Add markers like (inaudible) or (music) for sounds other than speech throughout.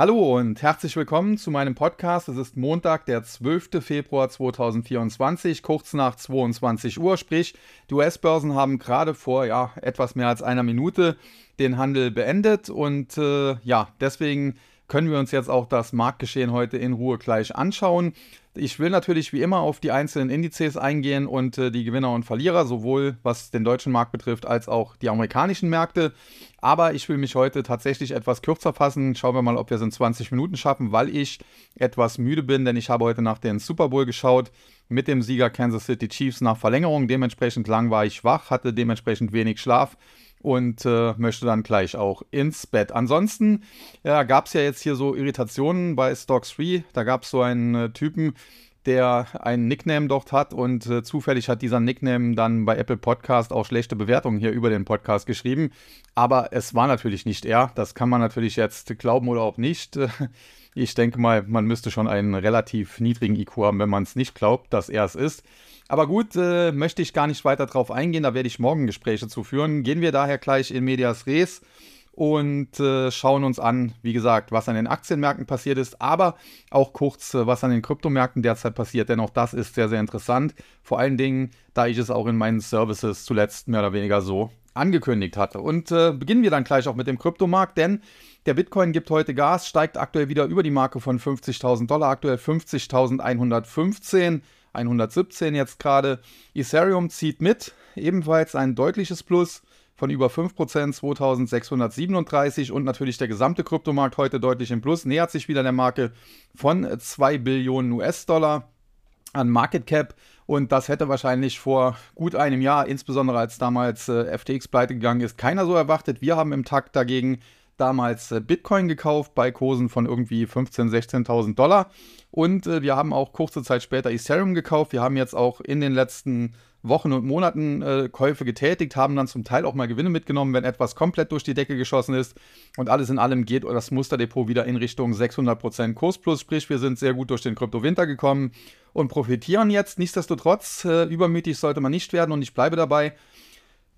Hallo und herzlich willkommen zu meinem Podcast. Es ist Montag, der 12. Februar 2024, kurz nach 22 Uhr. Sprich, die US-Börsen haben gerade vor ja, etwas mehr als einer Minute den Handel beendet und äh, ja, deswegen können wir uns jetzt auch das Marktgeschehen heute in Ruhe gleich anschauen. Ich will natürlich wie immer auf die einzelnen Indizes eingehen und äh, die Gewinner und Verlierer, sowohl was den deutschen Markt betrifft als auch die amerikanischen Märkte. Aber ich will mich heute tatsächlich etwas kürzer fassen. Schauen wir mal, ob wir es in 20 Minuten schaffen, weil ich etwas müde bin, denn ich habe heute nach den Super Bowl geschaut mit dem Sieger Kansas City Chiefs nach Verlängerung. Dementsprechend lang war ich wach, hatte dementsprechend wenig Schlaf und äh, möchte dann gleich auch ins Bett. Ansonsten ja, gab es ja jetzt hier so Irritationen bei Stocks 3. Da gab es so einen äh, Typen, der einen Nickname dort hat und äh, zufällig hat dieser Nickname dann bei Apple Podcast auch schlechte Bewertungen hier über den Podcast geschrieben. Aber es war natürlich nicht er. Das kann man natürlich jetzt glauben oder auch nicht. (laughs) Ich denke mal, man müsste schon einen relativ niedrigen IQ haben, wenn man es nicht glaubt, dass er es ist. Aber gut, äh, möchte ich gar nicht weiter drauf eingehen, da werde ich morgen Gespräche zu führen. Gehen wir daher gleich in Medias Res und äh, schauen uns an, wie gesagt, was an den Aktienmärkten passiert ist, aber auch kurz, äh, was an den Kryptomärkten derzeit passiert, denn auch das ist sehr, sehr interessant. Vor allen Dingen, da ich es auch in meinen Services zuletzt mehr oder weniger so angekündigt hatte. Und äh, beginnen wir dann gleich auch mit dem Kryptomarkt, denn der Bitcoin gibt heute Gas, steigt aktuell wieder über die Marke von 50.000 Dollar, aktuell 50.115. 117 jetzt gerade. Ethereum zieht mit, ebenfalls ein deutliches Plus von über 5%, 2637 und natürlich der gesamte Kryptomarkt heute deutlich im Plus, nähert sich wieder der Marke von 2 Billionen US-Dollar an Market Cap und das hätte wahrscheinlich vor gut einem Jahr, insbesondere als damals äh, FTX pleite gegangen ist, keiner so erwartet. Wir haben im Takt dagegen damals äh, Bitcoin gekauft bei Kursen von irgendwie 15.000, 16.000 Dollar. Und äh, wir haben auch kurze Zeit später Ethereum gekauft. Wir haben jetzt auch in den letzten Wochen und Monaten äh, Käufe getätigt, haben dann zum Teil auch mal Gewinne mitgenommen, wenn etwas komplett durch die Decke geschossen ist. Und alles in allem geht das Musterdepot wieder in Richtung 600% Kursplus. Sprich, wir sind sehr gut durch den Kryptowinter gekommen und profitieren jetzt. Nichtsdestotrotz, äh, übermütig sollte man nicht werden und ich bleibe dabei.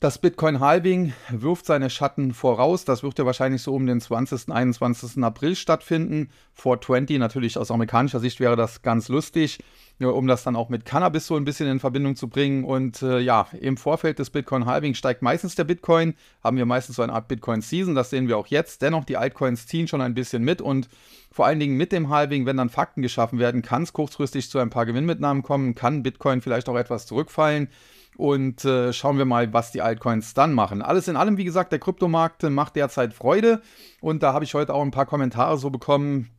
Das Bitcoin-Halving wirft seine Schatten voraus. Das wird ja wahrscheinlich so um den 20., 21. April stattfinden. 420, natürlich aus amerikanischer Sicht wäre das ganz lustig, um das dann auch mit Cannabis so ein bisschen in Verbindung zu bringen. Und äh, ja, im Vorfeld des Bitcoin-Halving steigt meistens der Bitcoin. Haben wir meistens so eine Art Bitcoin-Season. Das sehen wir auch jetzt. Dennoch, die Altcoins ziehen schon ein bisschen mit. Und vor allen Dingen mit dem Halving, wenn dann Fakten geschaffen werden, kann es kurzfristig zu ein paar Gewinnmitnahmen kommen. Kann Bitcoin vielleicht auch etwas zurückfallen und äh, schauen wir mal, was die Altcoins dann machen. Alles in allem, wie gesagt, der Kryptomarkt macht derzeit Freude und da habe ich heute auch ein paar Kommentare so bekommen,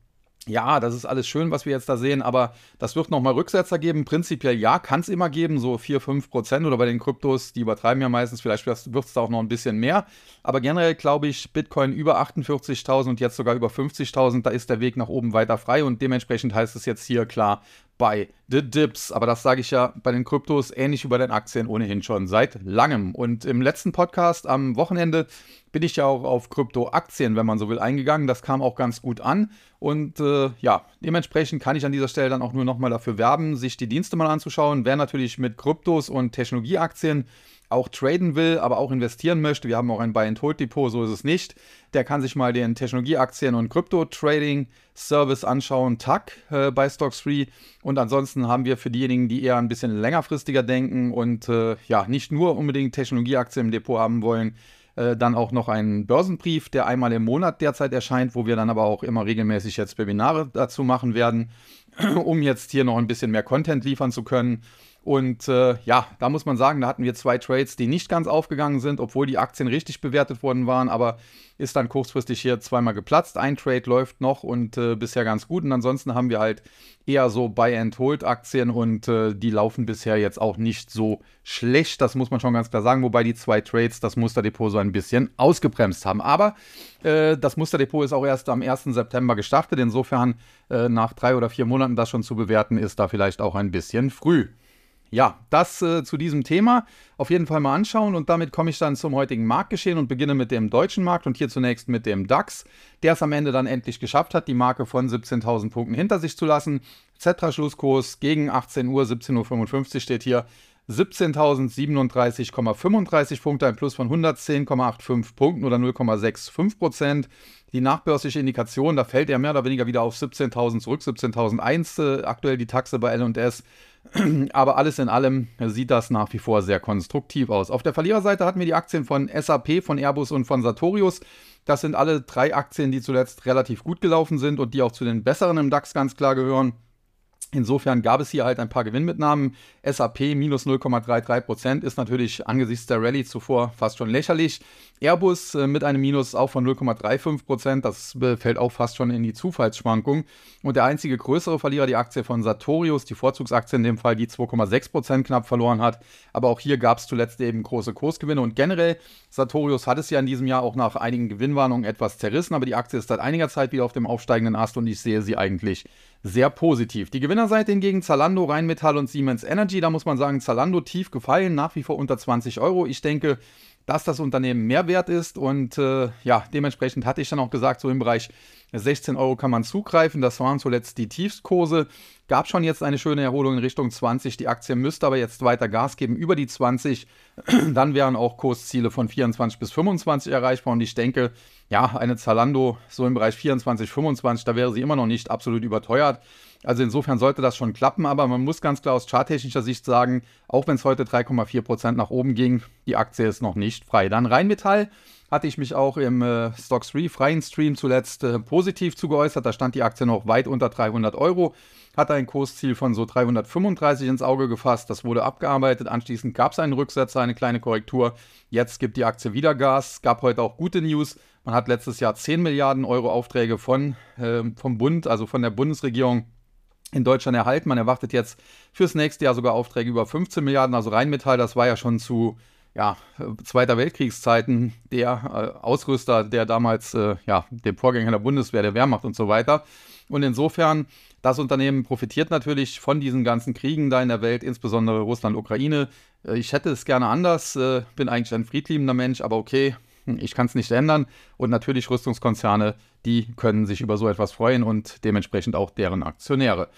ja, das ist alles schön, was wir jetzt da sehen, aber das wird nochmal Rücksetzer geben. Prinzipiell ja, kann es immer geben, so 4, 5 Prozent oder bei den Kryptos, die übertreiben ja meistens, vielleicht wird es da auch noch ein bisschen mehr. Aber generell glaube ich, Bitcoin über 48.000 und jetzt sogar über 50.000, da ist der Weg nach oben weiter frei und dementsprechend heißt es jetzt hier klar bei The Dips. Aber das sage ich ja bei den Kryptos ähnlich wie bei den Aktien ohnehin schon seit langem. Und im letzten Podcast am Wochenende bin ich ja auch auf Kryptoaktien, wenn man so will, eingegangen. Das kam auch ganz gut an. Und äh, ja, dementsprechend kann ich an dieser Stelle dann auch nur nochmal dafür werben, sich die Dienste mal anzuschauen. Wer natürlich mit Kryptos und Technologieaktien auch traden will, aber auch investieren möchte, wir haben auch ein Buy-and-Hold-Depot, so ist es nicht, der kann sich mal den Technologieaktien- und Krypto-Trading-Service anschauen, TAC äh, bei Stocks Free. Und ansonsten haben wir für diejenigen, die eher ein bisschen längerfristiger denken und äh, ja, nicht nur unbedingt Technologieaktien im Depot haben wollen, äh, dann auch noch einen Börsenbrief, der einmal im Monat derzeit erscheint, wo wir dann aber auch immer regelmäßig jetzt Webinare dazu machen werden, (clears throat) um jetzt hier noch ein bisschen mehr Content liefern zu können. Und äh, ja, da muss man sagen, da hatten wir zwei Trades, die nicht ganz aufgegangen sind, obwohl die Aktien richtig bewertet worden waren, aber ist dann kurzfristig hier zweimal geplatzt. Ein Trade läuft noch und äh, bisher ganz gut. Und ansonsten haben wir halt eher so Buy-and-Hold-Aktien und äh, die laufen bisher jetzt auch nicht so schlecht. Das muss man schon ganz klar sagen, wobei die zwei Trades das Musterdepot so ein bisschen ausgebremst haben. Aber äh, das Musterdepot ist auch erst am 1. September gestartet. Insofern äh, nach drei oder vier Monaten das schon zu bewerten, ist da vielleicht auch ein bisschen früh ja, das äh, zu diesem Thema auf jeden Fall mal anschauen und damit komme ich dann zum heutigen Marktgeschehen und beginne mit dem deutschen Markt und hier zunächst mit dem DAX, der es am Ende dann endlich geschafft hat, die Marke von 17.000 Punkten hinter sich zu lassen. Z-Schlusskurs gegen 18 Uhr, 17.55 Uhr steht hier, 17.037,35 Punkte, ein Plus von 110,85 Punkten oder 0,65 Prozent. Die nachbörsliche Indikation, da fällt er mehr oder weniger wieder auf 17.000 zurück, 17.001 äh, aktuell die Taxe bei L&S. (clears throat) Aber alles in allem sieht das nach wie vor sehr konstruktiv aus. Auf der Verliererseite hatten wir die Aktien von SAP, von Airbus und von Sartorius. Das sind alle drei Aktien, die zuletzt relativ gut gelaufen sind und die auch zu den besseren im DAX ganz klar gehören. Insofern gab es hier halt ein paar Gewinnmitnahmen. SAP minus 0,33% ist natürlich angesichts der Rallye zuvor fast schon lächerlich. Airbus äh, mit einem Minus auch von 0,35% das äh, fällt auch fast schon in die Zufallsschwankung. Und der einzige größere Verlierer, die Aktie von Sartorius, die Vorzugsaktie in dem Fall, die 2,6% knapp verloren hat. Aber auch hier gab es zuletzt eben große Kursgewinne. Und generell, Sartorius hat es ja in diesem Jahr auch nach einigen Gewinnwarnungen etwas zerrissen, aber die Aktie ist seit einiger Zeit wieder auf dem aufsteigenden Ast und ich sehe sie eigentlich sehr positiv. Die Gewinnerseite hingegen Zalando, Rheinmetall und Siemens Energy. Da muss man sagen, Zalando tief gefallen, nach wie vor unter 20 Euro. Ich denke, dass das Unternehmen mehr wert ist und äh, ja, dementsprechend hatte ich dann auch gesagt, so im Bereich 16 Euro kann man zugreifen. Das waren zuletzt die Tiefstkurse. Gab schon jetzt eine schöne Erholung in Richtung 20. Die Aktie müsste aber jetzt weiter Gas geben über die 20. (clears throat) Dann wären auch Kursziele von 24 bis 25 erreichbar und ich denke, ja, eine Zalando so im Bereich 24, 25, da wäre sie immer noch nicht absolut überteuert. Also insofern sollte das schon klappen, aber man muss ganz klar aus charttechnischer Sicht sagen, auch wenn es heute 3,4% nach oben ging, die Aktie ist noch nicht frei. Dann Rheinmetall hatte ich mich auch im äh, Stocks 3 freien Stream zuletzt äh, positiv zugeäußert. Da stand die Aktie noch weit unter 300 Euro, hatte ein Kursziel von so 335 ins Auge gefasst. Das wurde abgearbeitet. Anschließend gab es einen Rücksetzer, eine kleine Korrektur. Jetzt gibt die Aktie wieder Gas. Es gab heute auch gute News. Man hat letztes Jahr 10 Milliarden Euro Aufträge von, äh, vom Bund, also von der Bundesregierung in Deutschland erhalten. Man erwartet jetzt fürs nächste Jahr sogar Aufträge über 15 Milliarden. Also Rheinmetall, das war ja schon zu ja, Zweiter Weltkriegszeiten der äh, Ausrüster, der damals äh, ja, dem Vorgänger der Bundeswehr, der Wehrmacht und so weiter. Und insofern, das Unternehmen profitiert natürlich von diesen ganzen Kriegen da in der Welt, insbesondere Russland, Ukraine. Äh, ich hätte es gerne anders, äh, bin eigentlich ein friedliebender Mensch, aber okay, ich kann es nicht ändern. Und natürlich Rüstungskonzerne, die können sich über so etwas freuen und dementsprechend auch deren Aktionäre.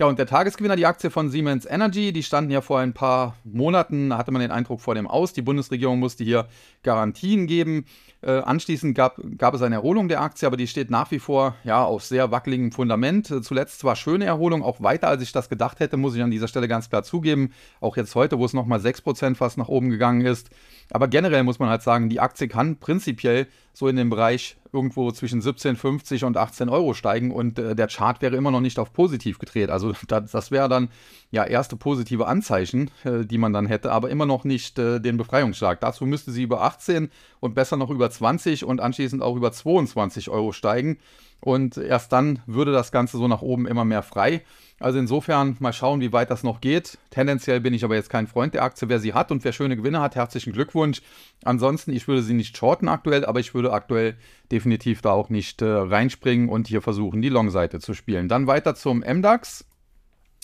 Ja, und der Tagesgewinner, die Aktie von Siemens Energy, die standen ja vor ein paar Monaten, hatte man den Eindruck vor dem Aus. Die Bundesregierung musste hier Garantien geben. Äh, anschließend gab, gab es eine Erholung der Aktie, aber die steht nach wie vor ja, auf sehr wackeligem Fundament. Äh, zuletzt zwar schöne Erholung, auch weiter als ich das gedacht hätte, muss ich an dieser Stelle ganz klar zugeben. Auch jetzt heute, wo es nochmal 6% fast nach oben gegangen ist. Aber generell muss man halt sagen, die Aktie kann prinzipiell so in dem Bereich irgendwo zwischen 17,50 und 18 Euro steigen und äh, der Chart wäre immer noch nicht auf positiv gedreht. Also (laughs) das, das wäre dann ja erste positive Anzeichen, äh, die man dann hätte, aber immer noch nicht äh, den Befreiungsschlag. Dazu müsste sie über 18 und besser noch über 20 und anschließend auch über 22 Euro steigen. Und erst dann würde das Ganze so nach oben immer mehr frei. Also insofern mal schauen, wie weit das noch geht. Tendenziell bin ich aber jetzt kein Freund der Aktie. Wer sie hat und wer schöne Gewinne hat, herzlichen Glückwunsch. Ansonsten, ich würde sie nicht shorten aktuell, aber ich würde aktuell definitiv da auch nicht äh, reinspringen und hier versuchen, die Long-Seite zu spielen. Dann weiter zum MDAX,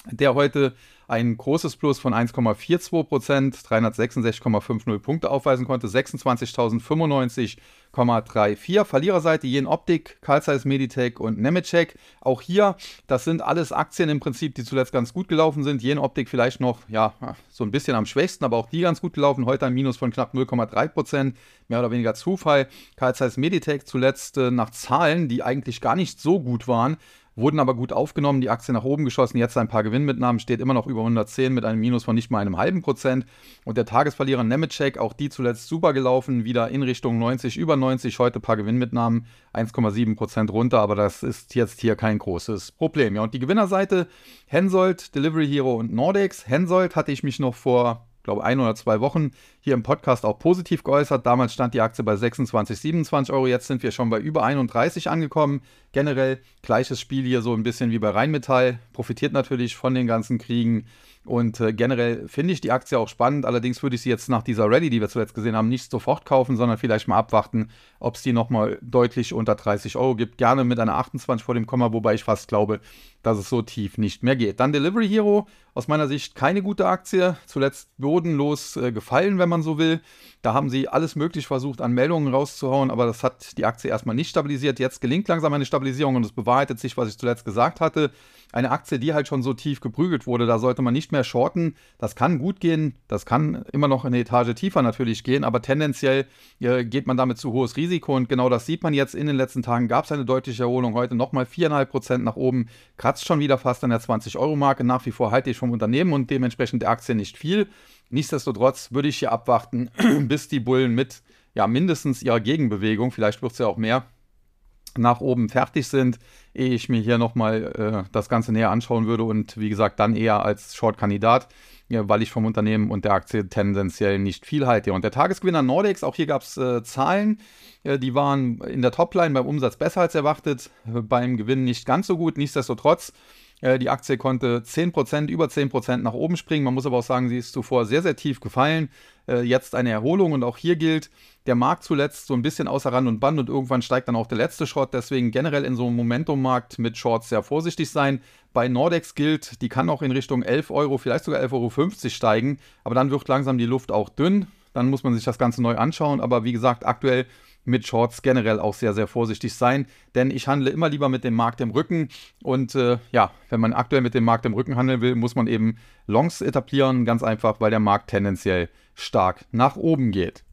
der heute ein großes Plus von 1,42 Prozent, 366,50 Punkte aufweisen konnte, 26.095,34. Verliererseite Jen Optik, Carl Zeiss Meditech und Nemetschek. Auch hier, das sind alles Aktien im Prinzip, die zuletzt ganz gut gelaufen sind. Jen Optik vielleicht noch, ja, so ein bisschen am schwächsten, aber auch die ganz gut gelaufen. Heute ein Minus von knapp 0,3 Prozent, mehr oder weniger Zufall. Carl Zeiss Meditech zuletzt äh, nach Zahlen, die eigentlich gar nicht so gut waren, wurden aber gut aufgenommen, die Aktie nach oben geschossen, jetzt ein paar Gewinnmitnahmen, steht immer noch über 110 mit einem Minus von nicht mal einem halben Prozent. Und der Tagesverlierer Nemetschek, auch die zuletzt super gelaufen, wieder in Richtung 90, über 90, heute ein paar Gewinnmitnahmen, 1,7 Prozent runter, aber das ist jetzt hier kein großes Problem. Ja, und die Gewinnerseite, Hensoldt, Delivery Hero und Nordex. Hensoldt hatte ich mich noch vor glaube, ein oder zwei Wochen hier im Podcast auch positiv geäußert. Damals stand die Aktie bei 26, 27 Euro. Jetzt sind wir schon bei über 31 angekommen. Generell gleiches Spiel hier so ein bisschen wie bei Rheinmetall. Profitiert natürlich von den ganzen Kriegen. Und äh, generell finde ich die Aktie auch spannend. Allerdings würde ich sie jetzt nach dieser Rallye, die wir zuletzt gesehen haben, nicht sofort kaufen, sondern vielleicht mal abwarten, ob es die nochmal deutlich unter 30 Euro gibt. Gerne mit einer 28 vor dem Komma, wobei ich fast glaube, dass es so tief nicht mehr geht. Dann Delivery Hero, aus meiner Sicht keine gute Aktie. Zuletzt bodenlos äh, gefallen, wenn man so will. Da haben sie alles möglich versucht, an Meldungen rauszuhauen, aber das hat die Aktie erstmal nicht stabilisiert. Jetzt gelingt langsam eine Stabilisierung und es bewahrheitet sich, was ich zuletzt gesagt hatte. Eine Aktie, die halt schon so tief geprügelt wurde, da sollte man nicht mehr shorten. Das kann gut gehen, das kann immer noch eine Etage tiefer natürlich gehen, aber tendenziell äh, geht man damit zu hohes Risiko und genau das sieht man jetzt. In den letzten Tagen gab es eine deutliche Erholung. Heute nochmal 4,5% nach oben, kratzt schon wieder fast an der 20-Euro-Marke. Nach wie vor halte ich vom Unternehmen und dementsprechend der Aktie nicht viel. Nichtsdestotrotz würde ich hier abwarten, (clears throat) bis die Bullen mit ja, mindestens ihrer Gegenbewegung, vielleicht wird es ja auch mehr, nach oben fertig sind, ehe ich mir hier nochmal äh, das Ganze näher anschauen würde und wie gesagt dann eher als Short-Kandidat, ja, weil ich vom Unternehmen und der Aktie tendenziell nicht viel halte. Und der Tagesgewinner Nordex, auch hier gab es äh, Zahlen, äh, die waren in der Topline beim Umsatz besser als erwartet, beim Gewinn nicht ganz so gut. Nichtsdestotrotz äh, die Aktie konnte 10%, über 10% nach oben springen. Man muss aber auch sagen, sie ist zuvor sehr, sehr tief gefallen. Äh, jetzt eine Erholung und auch hier gilt, der Markt zuletzt so ein bisschen außer Rand und Band und irgendwann steigt dann auch der letzte Short. Deswegen generell in so einem Momentum-Markt mit Shorts sehr vorsichtig sein. Bei Nordex gilt, die kann auch in Richtung 11 Euro, vielleicht sogar 11,50 Euro steigen. Aber dann wird langsam die Luft auch dünn. Dann muss man sich das Ganze neu anschauen. Aber wie gesagt, aktuell mit Shorts generell auch sehr, sehr vorsichtig sein, denn ich handle immer lieber mit dem Markt im Rücken und äh, ja, wenn man aktuell mit dem Markt im Rücken handeln will, muss man eben Longs etablieren, ganz einfach, weil der Markt tendenziell stark nach oben geht.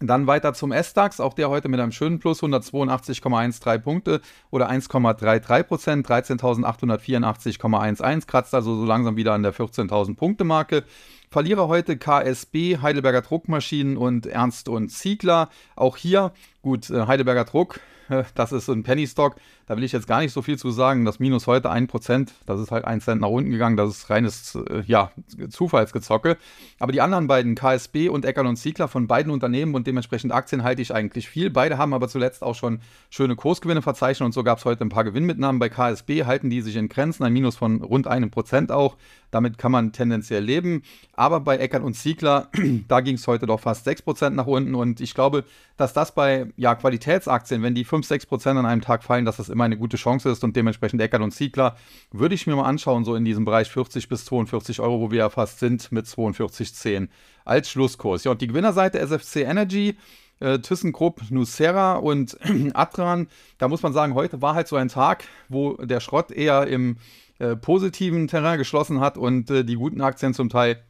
Dann weiter zum S-DAX, auch der heute mit einem schönen Plus, 182,13 Punkte oder 1,33 Prozent, 13.884,11, kratzt also so langsam wieder an der 14.000 Punkte Marke. Verlierer heute KSB, Heidelberger Druckmaschinen und Ernst und Ziegler. Auch hier, gut, äh, Heidelberger Druck, (laughs) das ist ein Penny Stock. Da will ich jetzt gar nicht so viel zu sagen. Das Minus heute 1%, das ist halt 1 Cent nach unten gegangen. Das ist reines äh, ja, Zufallsgezocke. Aber die anderen beiden, KSB und Eckern und Ziegler, von beiden Unternehmen und dementsprechend Aktien halte ich eigentlich viel. Beide haben aber zuletzt auch schon schöne Kursgewinne verzeichnet und so gab es heute ein paar Gewinnmitnahmen. Bei KSB halten die sich in Grenzen, ein Minus von rund einem Prozent auch. Damit kann man tendenziell leben. Aber bei Eckern und Ziegler, (clears throat) da ging es heute doch fast 6% nach unten. Und ich glaube, dass das bei ja, Qualitätsaktien, wenn die 5, 6% an einem Tag fallen, dass das immer eine gute Chance ist. Und dementsprechend Eckert und Ziegler würde ich mir mal anschauen, so in diesem Bereich 40 bis 42 Euro, wo wir ja fast sind, mit 42,10 als Schlusskurs. Ja, und die Gewinnerseite SFC Energy äh, ThyssenKrupp, Nucera und (clears throat) Atran. Da muss man sagen, heute war halt so ein Tag, wo der Schrott eher im äh, positiven Terrain geschlossen hat und äh, die guten Aktien zum Teil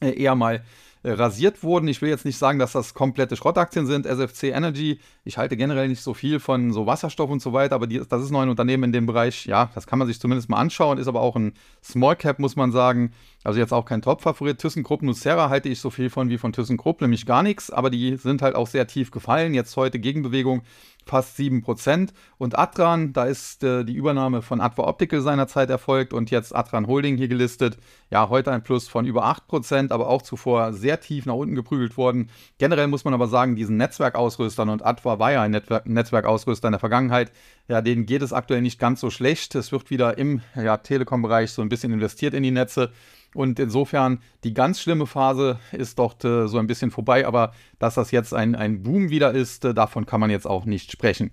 äh, eher mal äh, rasiert wurden. Ich will jetzt nicht sagen, dass das komplette Schrottaktien sind. SFC Energy, ich halte generell nicht so viel von so Wasserstoff und so weiter, aber die, das ist noch ein Unternehmen in dem Bereich. Ja, das kann man sich zumindest mal anschauen, ist aber auch ein Small Cap, muss man sagen. Also jetzt auch kein Top-Favorit. ThyssenKrupp Nucera halte ich so viel von wie von ThyssenKrupp, nämlich gar nichts, aber die sind halt auch sehr tief gefallen. Jetzt heute Gegenbewegung fast 7%. Und Atran, da ist äh, die Übernahme von Adva Optical seinerzeit erfolgt und jetzt Atran Holding hier gelistet. Ja, heute ein Plus von über 8%, aber auch zuvor sehr tief nach unten geprügelt worden. Generell muss man aber sagen, diesen Netzwerkausrüstern und Adva war ja ein Netzwerk Netzwerkausrüster in der Vergangenheit, ja, denen geht es aktuell nicht ganz so schlecht. Es wird wieder im ja, Telekom-Bereich so ein bisschen investiert in die Netze. Und insofern, die ganz schlimme Phase ist dort äh, so ein bisschen vorbei, aber dass das jetzt ein, ein Boom wieder ist, äh, davon kann man jetzt auch nicht sprechen.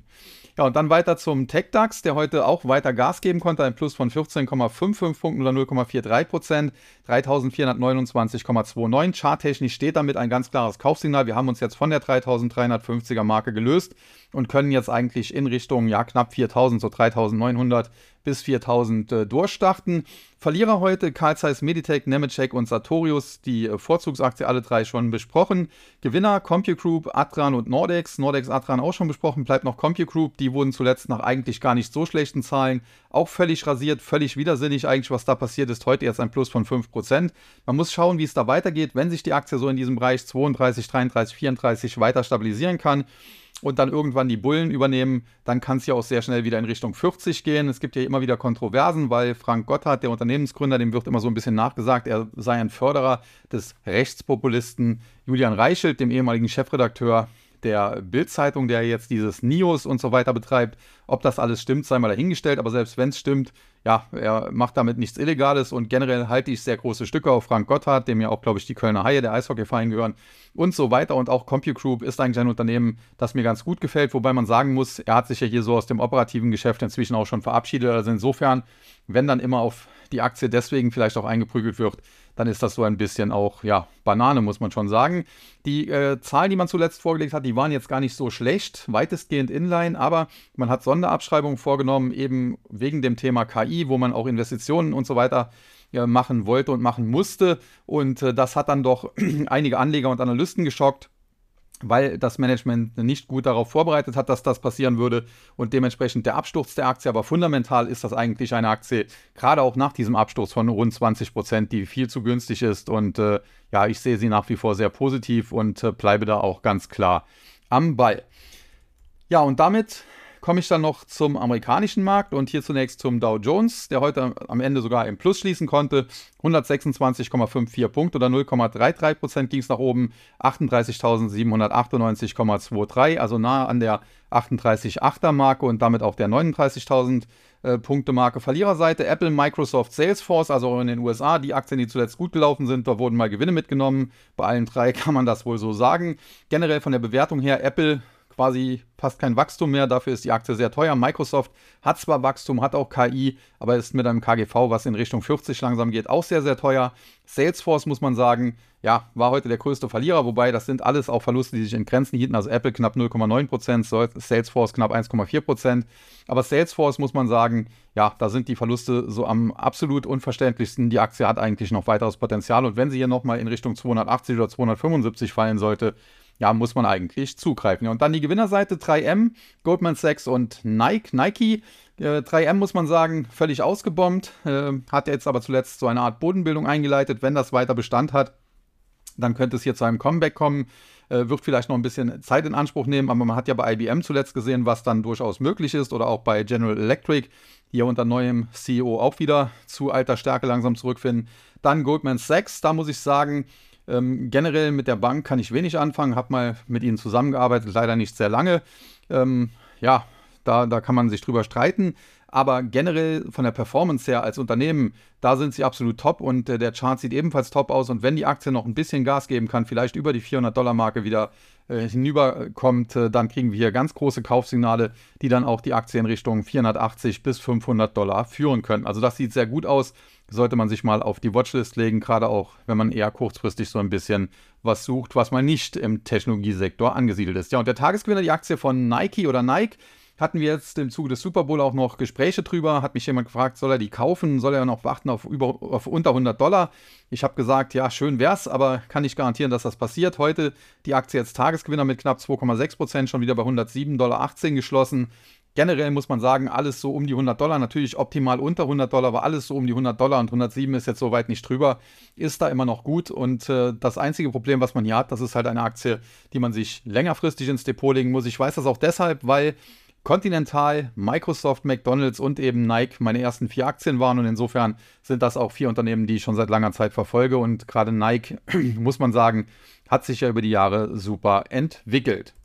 Ja, und dann weiter zum TechDAX, der heute auch weiter Gas geben konnte, ein Plus von 14,55 Punkten oder 0,43 Prozent, 3429,29. Charttechnisch steht damit ein ganz klares Kaufsignal. Wir haben uns jetzt von der 3350er Marke gelöst und können jetzt eigentlich in Richtung ja knapp 4000, so 3900 bis 4000 äh, durchstarten. Verlierer heute Carl Zeiss Meditech, Nemetschek und Sartorius, die äh, Vorzugsaktie alle drei schon besprochen. Gewinner CompuGroup, Atran und Nordex. Nordex, Atran auch schon besprochen, bleibt noch CompuGroup. Die wurden zuletzt nach eigentlich gar nicht so schlechten Zahlen auch völlig rasiert, völlig widersinnig eigentlich, was da passiert ist. Heute jetzt ein Plus von 5%. Man muss schauen, wie es da weitergeht, wenn sich die Aktie so in diesem Bereich 32, 33, 34 weiter stabilisieren kann und dann irgendwann die Bullen übernehmen, dann kann es ja auch sehr schnell wieder in Richtung 40 gehen. Es gibt ja immer wieder Kontroversen, weil Frank Gotthard, der Unternehmensgründer, dem wird immer so ein bisschen nachgesagt, er sei ein Förderer des Rechtspopulisten Julian Reichelt, dem ehemaligen Chefredakteur der Bild-Zeitung, der jetzt dieses NIOS und so weiter betreibt. Ob das alles stimmt, sei mal dahingestellt, aber selbst wenn es stimmt, ja, er macht damit nichts Illegales und generell halte ich sehr große Stücke auf Frank Gotthard, dem ja auch, glaube ich, die Kölner Haie, der Eishockeyverein gehören und so weiter. Und auch CompuGroup ist eigentlich ein Unternehmen, das mir ganz gut gefällt, wobei man sagen muss, er hat sich ja hier so aus dem operativen Geschäft inzwischen auch schon verabschiedet. Also insofern, wenn dann immer auf die Aktie deswegen vielleicht auch eingeprügelt wird, dann ist das so ein bisschen auch, ja, Banane, muss man schon sagen. Die äh, Zahlen, die man zuletzt vorgelegt hat, die waren jetzt gar nicht so schlecht, weitestgehend inline, aber man hat Sonderabschreibungen vorgenommen, eben wegen dem Thema KI, wo man auch Investitionen und so weiter äh, machen wollte und machen musste. Und äh, das hat dann doch (clears throat) einige Anleger und Analysten geschockt weil das Management nicht gut darauf vorbereitet hat, dass das passieren würde und dementsprechend der Absturz der Aktie. Aber fundamental ist das eigentlich eine Aktie, gerade auch nach diesem Absturz von rund 20 Prozent, die viel zu günstig ist. Und äh, ja, ich sehe sie nach wie vor sehr positiv und äh, bleibe da auch ganz klar am Ball. Ja, und damit komme ich dann noch zum amerikanischen Markt und hier zunächst zum Dow Jones, der heute am Ende sogar im Plus schließen konnte. 126,54 Punkte oder 0,33 Prozent ging es nach oben. 38.798,23, also nah an der 38,8er Marke und damit auch der 39.000 äh, Punkte Marke. Verliererseite Apple, Microsoft, Salesforce, also in den USA, die Aktien, die zuletzt gut gelaufen sind, da wurden mal Gewinne mitgenommen. Bei allen drei (laughs) kann man das wohl so sagen. Generell von der Bewertung her, Apple quasi fast kein Wachstum mehr. Dafür ist die Aktie sehr teuer. Microsoft hat zwar Wachstum, hat auch KI, aber ist mit einem KGV, was in Richtung 40 langsam geht, auch sehr, sehr teuer. Salesforce muss man sagen, ja, war heute der größte Verlierer, wobei das sind alles auch Verluste, die sich in Grenzen hielten. Also Apple knapp 0,9%, Salesforce knapp 1,4%. Aber Salesforce muss man sagen, ja, da sind die Verluste so am absolut unverständlichsten. Die Aktie hat eigentlich noch weiteres Potenzial und wenn sie hier nochmal in Richtung 280 oder 275 fallen sollte, ja, muss man eigentlich zugreifen. Und dann die Gewinnerseite 3M, Goldman Sachs und Nike. Nike, äh, 3M muss man sagen, völlig ausgebombt, äh, hat jetzt aber zuletzt so eine Art Bodenbildung eingeleitet. Wenn das weiter Bestand hat, dann könnte es hier zu einem Comeback kommen. Äh, wird vielleicht noch ein bisschen Zeit in Anspruch nehmen, aber man hat ja bei IBM zuletzt gesehen, was dann durchaus möglich ist oder auch bei General Electric, ja unter neuem CEO auch wieder zu alter Stärke langsam zurückfinden. Dann Goldman Sachs, da muss ich sagen, ähm, generell mit der Bank kann ich wenig anfangen, habe mal mit ihnen zusammengearbeitet, leider nicht sehr lange. Ähm, ja, da, da kann man sich drüber streiten. Aber generell von der Performance her als Unternehmen, da sind sie absolut top und äh, der Chart sieht ebenfalls top aus. Und wenn die Aktie noch ein bisschen Gas geben kann, vielleicht über die 400-Dollar-Marke wieder äh, hinüberkommt, äh, dann kriegen wir hier ganz große Kaufsignale, die dann auch die Aktie in Richtung 480 bis 500 Dollar führen können. Also das sieht sehr gut aus sollte man sich mal auf die Watchlist legen, gerade auch, wenn man eher kurzfristig so ein bisschen was sucht, was mal nicht im Technologiesektor angesiedelt ist. Ja, und der Tagesgewinner, die Aktie von Nike oder Nike, hatten wir jetzt im Zuge des Super Bowl auch noch Gespräche drüber. Hat mich jemand gefragt, soll er die kaufen? Soll er noch warten auf, über, auf unter 100 Dollar? Ich habe gesagt, ja, schön wär's, aber kann nicht garantieren, dass das passiert. Heute die Aktie jetzt Tagesgewinner mit knapp 2,6 Prozent, schon wieder bei 107,18 Dollar geschlossen. Generell muss man sagen, alles so um die 100 Dollar, natürlich optimal unter 100 Dollar, aber alles so um die 100 Dollar und 107 ist jetzt soweit nicht drüber, ist da immer noch gut. Und äh, das einzige Problem, was man hier hat, das ist halt eine Aktie, die man sich längerfristig ins Depot legen muss. Ich weiß das auch deshalb, weil Continental, Microsoft, McDonald's und eben Nike. Meine ersten vier Aktien waren und insofern sind das auch vier Unternehmen, die ich schon seit langer Zeit verfolge. Und gerade Nike, (clears throat) muss man sagen, hat sich ja über die Jahre super entwickelt.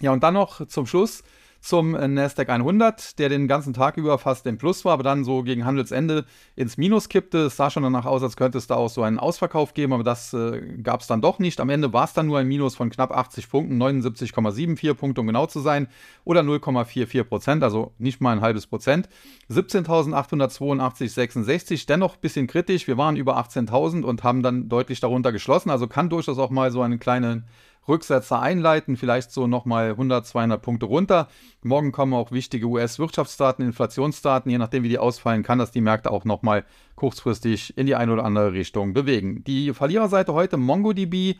Ja, und dann noch zum Schluss zum Nasdaq 100, der den ganzen Tag über fast im Plus war, aber dann so gegen Handelsende ins Minus kippte. Es sah schon danach aus, als könnte es da auch so einen Ausverkauf geben, aber das äh, gab es dann doch nicht. Am Ende war es dann nur ein Minus von knapp 80 Punkten, 79,74 Punkte, um genau zu sein, oder 0,44 Prozent, also nicht mal ein halbes Prozent. 17.882,66, dennoch ein bisschen kritisch. Wir waren über 18.000 und haben dann deutlich darunter geschlossen, also kann durchaus auch mal so einen kleinen Rücksetzer einleiten, vielleicht so nochmal 100, 200 Punkte runter. Morgen kommen auch wichtige US-Wirtschaftsdaten, Inflationsdaten. Je nachdem, wie die ausfallen, kann das die Märkte auch nochmal kurzfristig in die eine oder andere Richtung bewegen. Die Verliererseite heute MongoDB,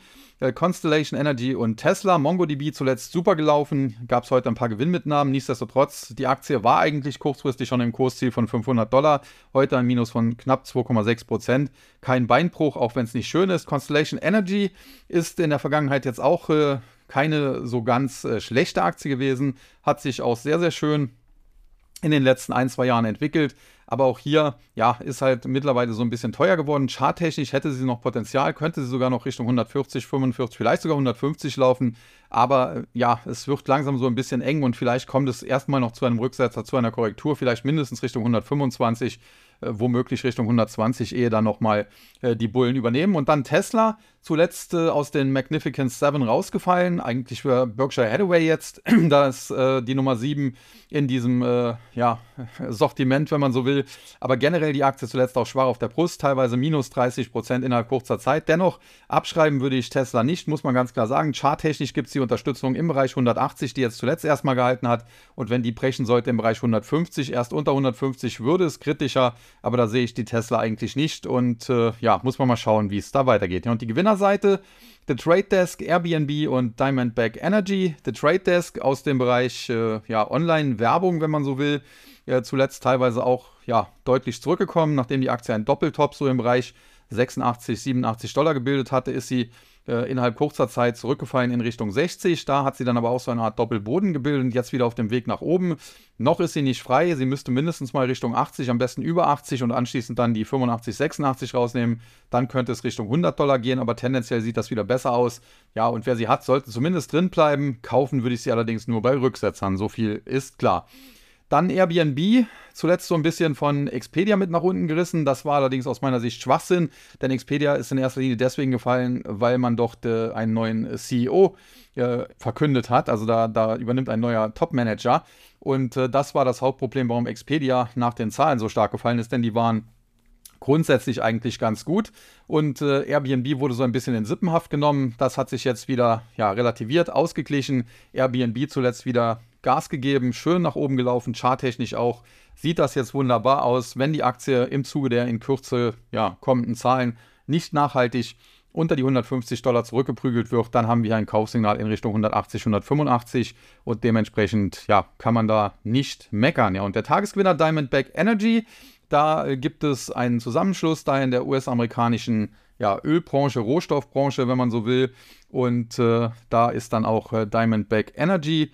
Constellation Energy und Tesla. MongoDB zuletzt super gelaufen, gab es heute ein paar Gewinnmitnahmen. Nichtsdestotrotz, die Aktie war eigentlich kurzfristig schon im Kursziel von 500 Dollar. Heute ein Minus von knapp 2,6 Prozent. Kein Beinbruch, auch wenn es nicht schön ist. Constellation Energy ist in der Vergangenheit jetzt auch äh, keine so ganz äh, schlechte Aktie gewesen. Hat sich auch sehr, sehr schön in den letzten ein, zwei Jahren entwickelt. Aber auch hier, ja, ist halt mittlerweile so ein bisschen teuer geworden. Charttechnisch hätte sie noch Potenzial, könnte sie sogar noch Richtung 140, 45, vielleicht sogar 150 laufen. Aber äh, ja, es wird langsam so ein bisschen eng und vielleicht kommt es erstmal noch zu einem Rücksetzer, zu einer Korrektur, vielleicht mindestens Richtung 125 äh, womöglich Richtung 120, ehe dann nochmal äh, die Bullen übernehmen. Und dann Tesla, zuletzt äh, aus den Magnificent Seven rausgefallen, eigentlich für Berkshire Hathaway jetzt. (clears throat) da ist äh, die Nummer 7 in diesem äh, ja, (laughs) Sortiment, wenn man so will. Aber generell die Aktie zuletzt auch schwach auf der Brust, teilweise minus 30 Prozent innerhalb kurzer Zeit. Dennoch abschreiben würde ich Tesla nicht, muss man ganz klar sagen. Charttechnisch gibt es die Unterstützung im Bereich 180, die jetzt zuletzt erstmal gehalten hat. Und wenn die brechen sollte im Bereich 150, erst unter 150 würde es kritischer aber da sehe ich die Tesla eigentlich nicht und äh, ja, muss man mal schauen, wie es da weitergeht. Ja, und die Gewinnerseite, The Trade Desk, Airbnb und Diamondback Energy. The Trade Desk aus dem Bereich äh, ja, Online-Werbung, wenn man so will, ja, zuletzt teilweise auch ja, deutlich zurückgekommen, nachdem die Aktie einen Doppeltop so im Bereich 86, 87 Dollar gebildet hatte, ist sie äh, innerhalb kurzer Zeit zurückgefallen in Richtung 60. Da hat sie dann aber auch so eine Art Doppelboden gebildet und jetzt wieder auf dem Weg nach oben. Noch ist sie nicht frei. Sie müsste mindestens mal Richtung 80, am besten über 80 und anschließend dann die 85, 86 rausnehmen. Dann könnte es Richtung 100 Dollar gehen, aber tendenziell sieht das wieder besser aus. Ja, und wer sie hat, sollte zumindest drin bleiben. Kaufen würde ich sie allerdings nur bei Rücksetzern. So viel ist klar. Dann Airbnb, zuletzt so ein bisschen von Expedia mit nach unten gerissen. Das war allerdings aus meiner Sicht Schwachsinn, denn Expedia ist in erster Linie deswegen gefallen, weil man doch äh, einen neuen CEO äh, verkündet hat. Also da, da übernimmt ein neuer Top-Manager. Und äh, das war das Hauptproblem, warum Expedia nach den Zahlen so stark gefallen ist, denn die waren grundsätzlich eigentlich ganz gut. Und äh, Airbnb wurde so ein bisschen in Sippenhaft genommen. Das hat sich jetzt wieder ja, relativiert, ausgeglichen. Airbnb zuletzt wieder Gas gegeben, schön nach oben gelaufen, charttechnisch auch. Sieht das jetzt wunderbar aus, wenn die Aktie im Zuge der in Kürze ja, kommenden Zahlen nicht nachhaltig unter die 150 Dollar zurückgeprügelt wird, dann haben wir ein Kaufsignal in Richtung 180, 185 und dementsprechend ja, kann man da nicht meckern. Ja, und der Tagesgewinner Diamondback Energy, da äh, gibt es einen Zusammenschluss da in der US-amerikanischen ja, Ölbranche, Rohstoffbranche, wenn man so will. Und äh, da ist dann auch äh, Diamondback Energy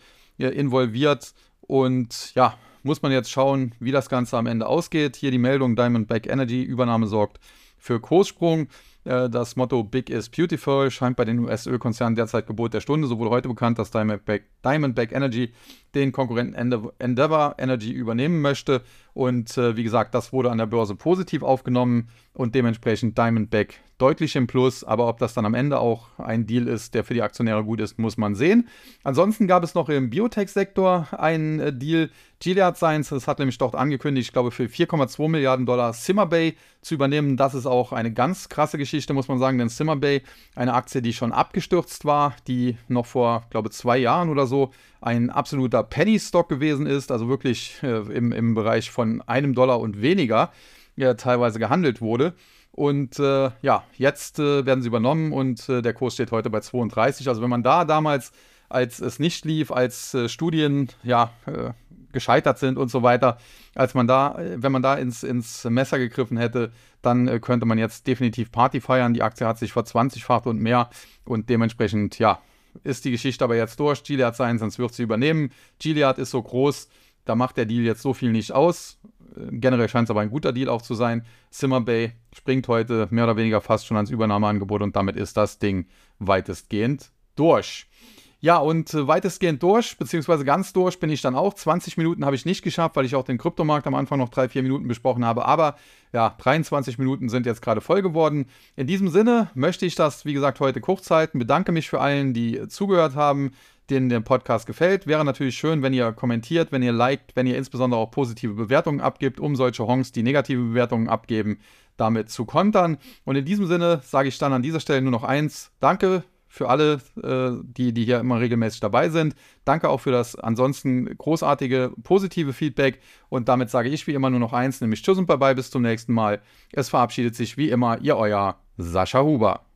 involviert. Und ja, muss man jetzt schauen, wie das Ganze am Ende ausgeht. Hier die Meldung Diamondback Energy, Übernahme sorgt für Kurssprung. Äh, das Motto Big is Beautiful scheint bei den US-Ölkonzernen derzeit Gebot der Stunde. So wurde heute bekannt, dass Diamondback, Diamondback Energy den Konkurrenten Endeavor Energy übernehmen möchte. Und äh, wie gesagt, das wurde an der Börse positiv aufgenommen und dementsprechend Diamondback deutlich im Plus. Aber ob das dann am Ende auch ein Deal ist, der für die Aktionäre gut ist, muss man sehen. Ansonsten gab es noch im Biotech-Sektor einen äh, Deal. Gilead Sciences hat nämlich dort angekündigt, ich glaube, für 4,2 Milliarden Dollar Simmerbay zu übernehmen. Das ist auch eine ganz krasse Geschichte, muss man sagen, denn Simmerbay, eine Aktie, die schon abgestürzt war, die noch vor, glaube zwei Jahren oder so ein absoluter Penny-Stock gewesen ist, also wirklich äh, im, im Bereich von einem Dollar und weniger ja, teilweise gehandelt wurde. Und äh, ja, jetzt äh, werden sie übernommen und äh, der Kurs steht heute bei 32. Also wenn man da damals, als es nicht lief, als äh, Studien ja äh, gescheitert sind und so weiter, als man da, äh, wenn man da ins, ins Messer gegriffen hätte, dann könnte man jetzt definitiv Party feiern. Die Aktie hat sich verzwanzigfacht und mehr und dementsprechend, ja, ist die Geschichte aber jetzt durch. Gilead sein, sonst wird sie übernehmen. Gilead ist so groß, da macht der Deal jetzt so viel nicht aus. Generell scheint es aber ein guter Deal auch zu sein. Simmer Bay springt heute mehr oder weniger fast schon ans Übernahmeangebot und damit ist das Ding weitestgehend durch. Ja, und äh, weitestgehend durch, beziehungsweise ganz durch bin ich dann auch. 20 Minuten habe ich nicht geschafft, weil ich auch den Kryptomarkt am Anfang noch drei, vier Minuten besprochen habe. Aber ja, 23 Minuten sind jetzt gerade voll geworden. In diesem Sinne möchte ich das, wie gesagt, heute kurz halten. Bedanke mich für allen, die zugehört haben denen der Podcast gefällt. Wäre natürlich schön, wenn ihr kommentiert, wenn ihr liked, wenn ihr insbesondere auch positive Bewertungen abgibt, um solche Honks, die negative Bewertungen abgeben, damit zu kontern. Und in diesem Sinne sage ich dann an dieser Stelle nur noch eins. Danke für alle, äh, die, die hier immer regelmäßig dabei sind. Danke auch für das ansonsten großartige, positive Feedback. Und damit sage ich wie immer nur noch eins, nämlich Tschüss und Bye-bye, bis zum nächsten Mal. Es verabschiedet sich wie immer Ihr Euer Sascha Huber.